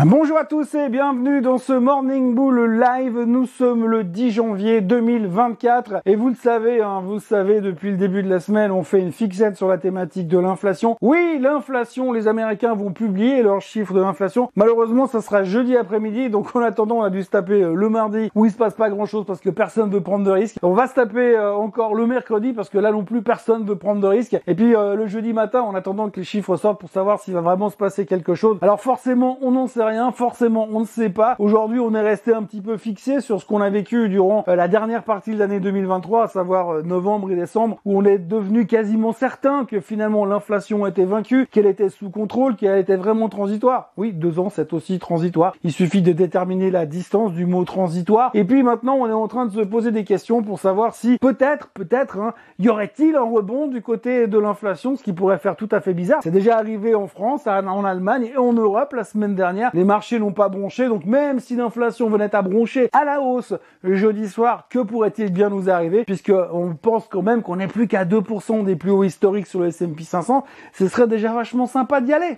Ah, bonjour à tous et bienvenue dans ce Morning Bull Live. Nous sommes le 10 janvier 2024 et vous le savez, hein, vous le savez, depuis le début de la semaine, on fait une fixette sur la thématique de l'inflation. Oui, l'inflation, les Américains vont publier leurs chiffres de l'inflation. Malheureusement, ça sera jeudi après-midi, donc en attendant, on a dû se taper euh, le mardi où il se passe pas grand-chose parce que personne veut prendre de risques. On va se taper euh, encore le mercredi parce que là non plus, personne veut prendre de risques. Et puis euh, le jeudi matin, en attendant que les chiffres sortent pour savoir s'il va vraiment se passer quelque chose. Alors forcément, on n'en sait Forcément, on ne sait pas. Aujourd'hui, on est resté un petit peu fixé sur ce qu'on a vécu durant euh, la dernière partie de l'année 2023, à savoir euh, novembre et décembre, où on est devenu quasiment certain que finalement l'inflation était vaincue, qu'elle était sous contrôle, qu'elle était vraiment transitoire. Oui, deux ans, c'est aussi transitoire. Il suffit de déterminer la distance du mot transitoire. Et puis maintenant, on est en train de se poser des questions pour savoir si peut-être, peut-être, hein, y aurait-il un rebond du côté de l'inflation, ce qui pourrait faire tout à fait bizarre. C'est déjà arrivé en France, en Allemagne et en Europe la semaine dernière. Les marchés n'ont pas bronché, donc même si l'inflation venait à broncher à la hausse jeudi soir, que pourrait-il bien nous arriver Puisque on pense quand même qu'on n'est plus qu'à 2% des plus hauts historiques sur le S&P 500, ce serait déjà vachement sympa d'y aller.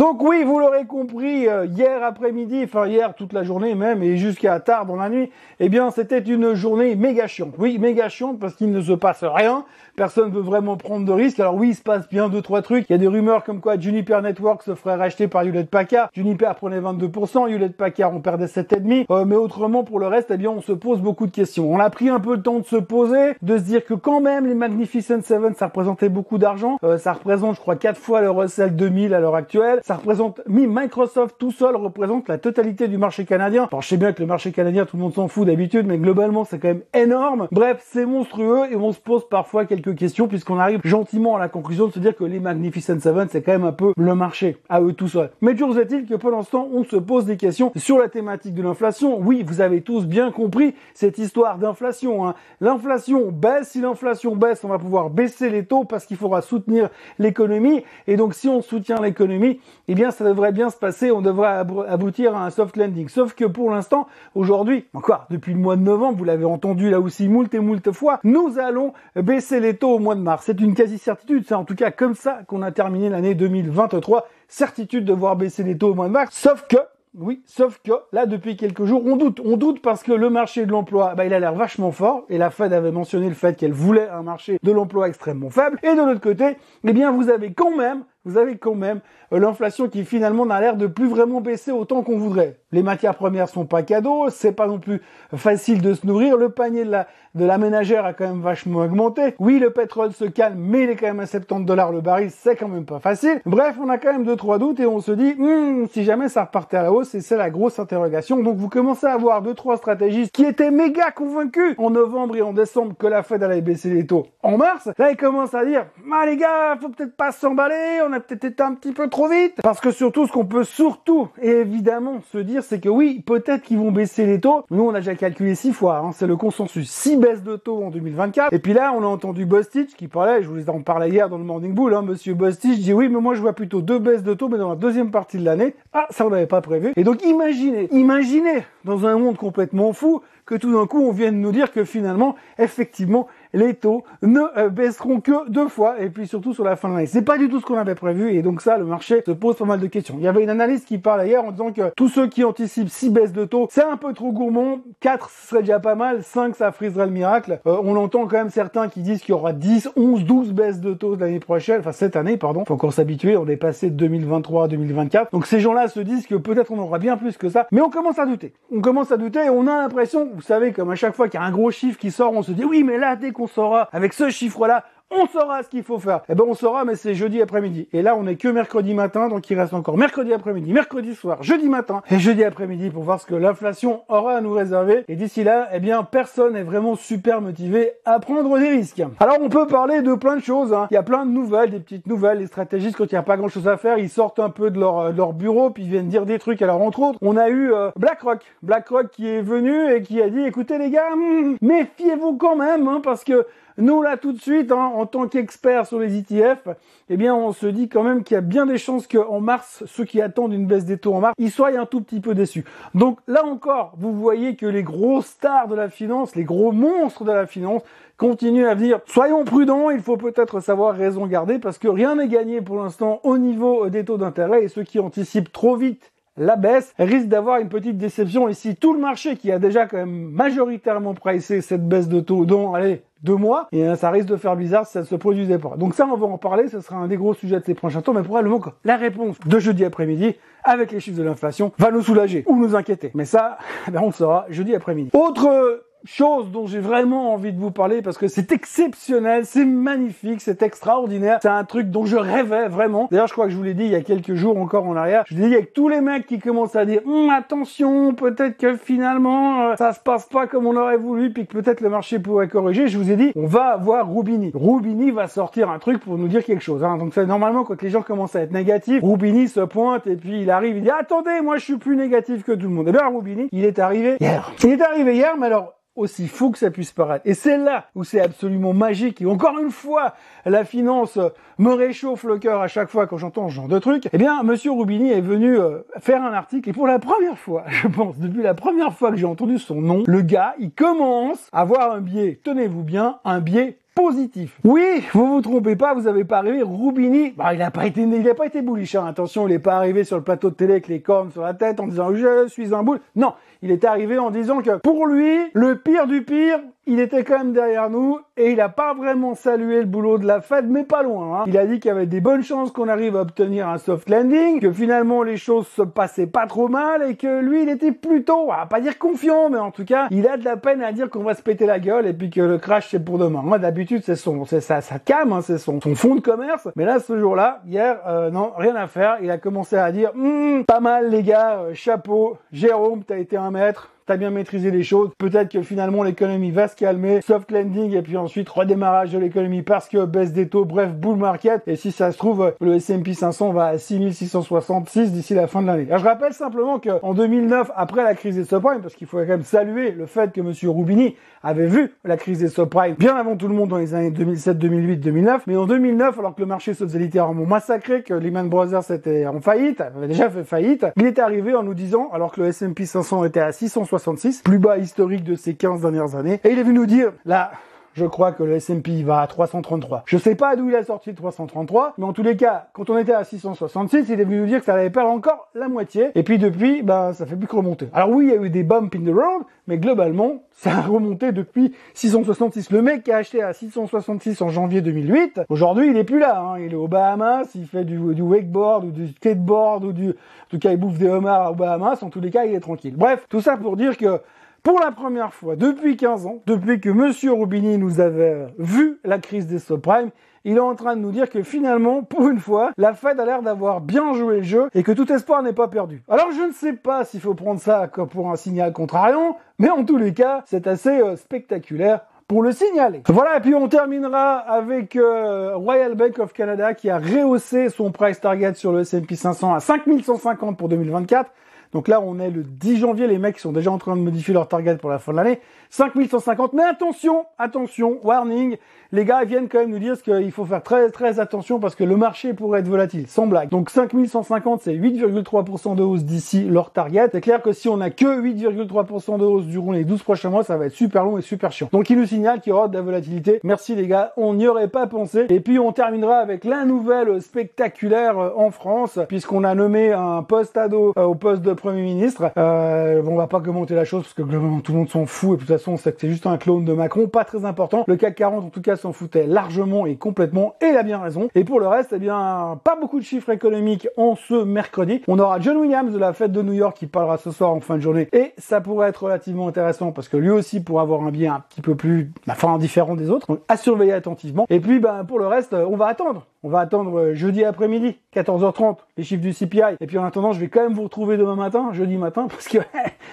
Donc oui, vous l'aurez compris, euh, hier après-midi, enfin hier toute la journée même, et jusqu'à tard dans la nuit, eh bien c'était une journée méga chiante. Oui, méga chiante parce qu'il ne se passe rien, personne ne veut vraiment prendre de risques. Alors oui, il se passe bien deux trois trucs. Il y a des rumeurs comme quoi Juniper Network se ferait racheter par Hewlett Packard. Juniper prenait 22%, Hewlett Packard on perdait 7,5%. Euh, mais autrement pour le reste, eh bien on se pose beaucoup de questions. On a pris un peu le temps de se poser, de se dire que quand même les Magnificent Seven ça représentait beaucoup d'argent. Euh, ça représente je crois quatre fois le Russell 2000 à l'heure actuelle ça représente, Microsoft tout seul représente la totalité du marché canadien. Alors je sais bien que le marché canadien, tout le monde s'en fout d'habitude, mais globalement c'est quand même énorme. Bref, c'est monstrueux et on se pose parfois quelques questions puisqu'on arrive gentiment à la conclusion de se dire que les Magnificent Seven, c'est quand même un peu le marché à eux tout seuls. Mais toujours est-il que pour l'instant, on se pose des questions sur la thématique de l'inflation. Oui, vous avez tous bien compris cette histoire d'inflation. Hein. L'inflation baisse, si l'inflation baisse, on va pouvoir baisser les taux parce qu'il faudra soutenir l'économie. Et donc si on soutient l'économie, eh bien ça devrait bien se passer, on devrait aboutir à un soft landing. Sauf que pour l'instant, aujourd'hui, encore depuis le mois de novembre, vous l'avez entendu là aussi moult et moult fois, nous allons baisser les taux au mois de mars. C'est une quasi-certitude, c'est en tout cas comme ça qu'on a terminé l'année 2023. Certitude de voir baisser les taux au mois de mars. Sauf que oui, sauf que là, depuis quelques jours, on doute. On doute parce que le marché de l'emploi, bah, il a l'air vachement fort. Et la Fed avait mentionné le fait qu'elle voulait un marché de l'emploi extrêmement faible. Et de l'autre côté, eh bien, vous avez quand même vous avez quand même euh, l'inflation qui finalement n'a l'air de plus vraiment baisser autant qu'on voudrait. Les matières premières sont pas cadeaux, c'est pas non plus facile de se nourrir, le panier de la, de la ménagère a quand même vachement augmenté. Oui, le pétrole se calme, mais il est quand même à 70 dollars le baril, c'est quand même pas facile. Bref, on a quand même deux trois doutes et on se dit, hmm, si jamais ça repartait à la hausse, et c'est la grosse interrogation. Donc vous commencez à avoir deux trois stratégistes qui étaient méga convaincus en novembre et en décembre que la Fed allait baisser les taux en mars. Là, ils commencent à dire, ah les gars, faut peut-être pas s'emballer, on a peut-être été un petit peu trop vite. Parce que surtout, ce qu'on peut surtout et évidemment se dire, c'est que oui, peut-être qu'ils vont baisser les taux. Nous, on a déjà calculé six fois, hein, c'est le consensus. Six baisses de taux en 2024. Et puis là, on a entendu Bostich qui parlait, je vous en parlais hier dans le Morning Bull, hein, monsieur Bostich dit oui, mais moi je vois plutôt deux baisses de taux, mais dans la deuxième partie de l'année. Ah, ça on n'avait pas prévu. Et donc imaginez, imaginez dans un monde complètement fou que tout d'un coup on vienne nous dire que finalement, effectivement, les taux ne euh, baisseront que deux fois, et puis surtout sur la fin de l'année. C'est pas du tout ce qu'on avait prévu, et donc ça, le marché se pose pas mal de questions. Il y avait une analyste qui parle hier en disant que tous ceux qui anticipent 6 baisses de taux, c'est un peu trop gourmand, 4 ce serait déjà pas mal, 5 ça friserait le miracle. Euh, on entend quand même certains qui disent qu'il y aura 10, 11, 12 baisses de taux l'année prochaine, enfin cette année, pardon. Faut encore s'habituer, on est passé de 2023 à 2024. Donc ces gens-là se disent que peut-être on aura bien plus que ça, mais on commence à douter. On commence à douter et on a l'impression, vous savez, comme à chaque fois qu'il y a un gros chiffre qui sort, on se dit oui, mais là, dès qu'on saura avec ce chiffre-là, on saura ce qu'il faut faire. Eh ben on saura, mais c'est jeudi après-midi. Et là, on est que mercredi matin, donc il reste encore mercredi après-midi, mercredi soir, jeudi matin et jeudi après-midi pour voir ce que l'inflation aura à nous réserver. Et d'ici là, eh bien, personne n'est vraiment super motivé à prendre des risques. Alors, on peut parler de plein de choses. Hein. Il y a plein de nouvelles, des petites nouvelles. Les stratégistes, quand il n'y a pas grand-chose à faire, ils sortent un peu de leur, euh, leur bureau, puis ils viennent dire des trucs. Alors, entre autres, on a eu euh, BlackRock. BlackRock qui est venu et qui a dit, écoutez les gars, hmm, méfiez-vous quand même, hein, parce que nous là tout de suite, hein, en tant qu'experts sur les ETF, eh bien on se dit quand même qu'il y a bien des chances qu'en mars, ceux qui attendent une baisse des taux en mars, ils soient un tout petit peu déçus. Donc là encore, vous voyez que les gros stars de la finance, les gros monstres de la finance, continuent à dire soyons prudents, il faut peut-être savoir raison garder parce que rien n'est gagné pour l'instant au niveau des taux d'intérêt et ceux qui anticipent trop vite la baisse risque d'avoir une petite déception. Et si tout le marché qui a déjà quand même majoritairement pricé cette baisse de taux dans, allez, deux mois, et euh, ça risque de faire bizarre si ça ne se produisait pas. Donc ça, on va en parler, ce sera un des gros sujets de ces prochains temps, mais probablement que la réponse de jeudi après-midi, avec les chiffres de l'inflation, va nous soulager ou nous inquiéter. Mais ça, ben on le saura jeudi après-midi. Autre chose dont j'ai vraiment envie de vous parler parce que c'est exceptionnel, c'est magnifique, c'est extraordinaire. C'est un truc dont je rêvais vraiment. D'ailleurs, je crois que je vous l'ai dit il y a quelques jours encore en arrière. Je l'ai dit avec tous les mecs qui commencent à dire hum, attention, peut-être que finalement euh, ça se passe pas comme on aurait voulu, puis que peut-être le marché pourrait corriger. Je vous ai dit, on va avoir Roubini. Roubini va sortir un truc pour nous dire quelque chose. Hein. Donc normalement quand les gens commencent à être négatifs, Roubini se pointe et puis il arrive, il dit attendez, moi je suis plus négatif que tout le monde. Et eh bien Roubini, il est arrivé hier. Il est arrivé hier, mais alors aussi fou que ça puisse paraître. Et c'est là où c'est absolument magique. Et encore une fois, la finance me réchauffe le cœur à chaque fois quand j'entends ce genre de truc. Eh bien, Monsieur Rubini est venu euh, faire un article et pour la première fois, je pense, depuis la première fois que j'ai entendu son nom, le gars, il commence à avoir un biais, tenez-vous bien, un biais positif. Oui, vous vous trompez pas, vous avez pas arrivé. Roubini, bah, il a pas été, il a pas été bullish. Hein. Attention, il est pas arrivé sur le plateau de télé avec les cornes sur la tête en disant je suis un boule. Non, il est arrivé en disant que pour lui, le pire du pire, il était quand même derrière nous et il n'a pas vraiment salué le boulot de la Fed, mais pas loin. Hein. Il a dit qu'il y avait des bonnes chances qu'on arrive à obtenir un soft landing, que finalement les choses se passaient pas trop mal et que lui, il était plutôt, va pas dire confiant, mais en tout cas, il a de la peine à dire qu'on va se péter la gueule et puis que le crash c'est pour demain. Moi, d'habitude, c'est son, c'est ça, ça cam, hein, c'est son, son fond de commerce. Mais là, ce jour-là, hier, euh, non, rien à faire. Il a commencé à dire, hum, pas mal les gars, euh, chapeau, Jérôme, t'as été un maître t'as bien maîtrisé les choses. Peut-être que finalement l'économie va se calmer, soft landing et puis ensuite redémarrage de l'économie parce que baisse des taux, bref, bull market. Et si ça se trouve, le S&P 500 va à 6666 d'ici la fin de l'année. Je rappelle simplement qu'en 2009, après la crise des subprimes, parce qu'il faut quand même saluer le fait que Monsieur Roubini avait vu la crise des subprimes bien avant tout le monde dans les années 2007, 2008, 2009. Mais en 2009, alors que le marché se faisait littéralement massacré, que Lehman Brothers était en faillite, avait déjà fait faillite, il est arrivé en nous disant, alors que le S&P 500 était à 666, plus bas historique de ces 15 dernières années, et il est venu nous dire, là, je crois que le S&P va à 333. Je sais pas d'où il a sorti 333, mais en tous les cas, quand on était à 666, il est venu nous dire que ça allait perdre encore la moitié. Et puis depuis, ben, ça fait plus que remonter. Alors oui, il y a eu des bumps in the road, mais globalement, ça a remonté depuis 666. Le mec qui a acheté à 666 en janvier 2008, aujourd'hui, il est plus là. Hein. Il est aux Bahamas, il fait du, du wakeboard ou du skateboard ou du, en tout cas, il bouffe des homards aux Bahamas. En tous les cas, il est tranquille. Bref, tout ça pour dire que pour la première fois depuis 15 ans, depuis que Monsieur Roubini nous avait vu la crise des subprimes, il est en train de nous dire que finalement, pour une fois, la Fed a l'air d'avoir bien joué le jeu et que tout espoir n'est pas perdu. Alors je ne sais pas s'il faut prendre ça comme pour un signal contrariant, mais en tous les cas, c'est assez euh, spectaculaire pour le signaler. Voilà, et puis on terminera avec euh, Royal Bank of Canada qui a rehaussé son price target sur le S&P 500 à 5150 pour 2024. Donc là, on est le 10 janvier, les mecs sont déjà en train de modifier leur target pour la fin de l'année. 5150, mais attention, attention, warning, les gars viennent quand même nous dire qu'il faut faire très très attention parce que le marché pourrait être volatile, sans blague. Donc 5150, c'est 8,3% de hausse d'ici leur target. C'est clair que si on a que 8,3% de hausse durant les 12 prochains mois, ça va être super long et super chiant. Donc il nous signale qu'il y aura de la volatilité. Merci les gars, on n'y aurait pas pensé. Et puis on terminera avec la nouvelle spectaculaire euh, en France, puisqu'on a nommé un poste ado euh, au poste de Premier ministre. Euh, on va pas commenter la chose parce que globalement tout le monde s'en fout et de toute façon c'est juste un clone de Macron, pas très important. Le CAC 40 en tout cas s'en foutait largement et complètement, et il a bien raison. Et pour le reste, eh bien, pas beaucoup de chiffres économiques en ce mercredi. On aura John Williams de la fête de New York qui parlera ce soir en fin de journée, et ça pourrait être relativement intéressant parce que lui aussi pourrait avoir un bien un petit peu plus, enfin, différent des autres. Donc, à surveiller attentivement. Et puis, ben, pour le reste, on va attendre. On va attendre euh, jeudi après-midi, 14h30, les chiffres du CPI. Et puis en attendant, je vais quand même vous retrouver demain matin, jeudi matin, parce que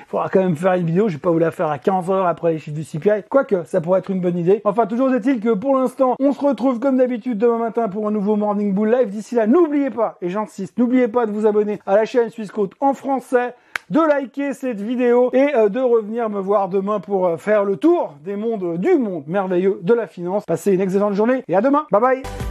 faudra quand même faire une vidéo. Je vais pas vous la faire à 15h après les chiffres du CPI. Quoique, ça pourrait être une bonne idée. Enfin, toujours est-il que pour l'instant, on se retrouve comme d'habitude demain matin pour un nouveau Morning Bull Live. D'ici là, n'oubliez pas, et j'insiste, n'oubliez pas de vous abonner à la chaîne Suisse en français de liker cette vidéo et euh, de revenir me voir demain pour euh, faire le tour des mondes, du monde merveilleux de la finance. Passez une excellente journée et à demain. Bye bye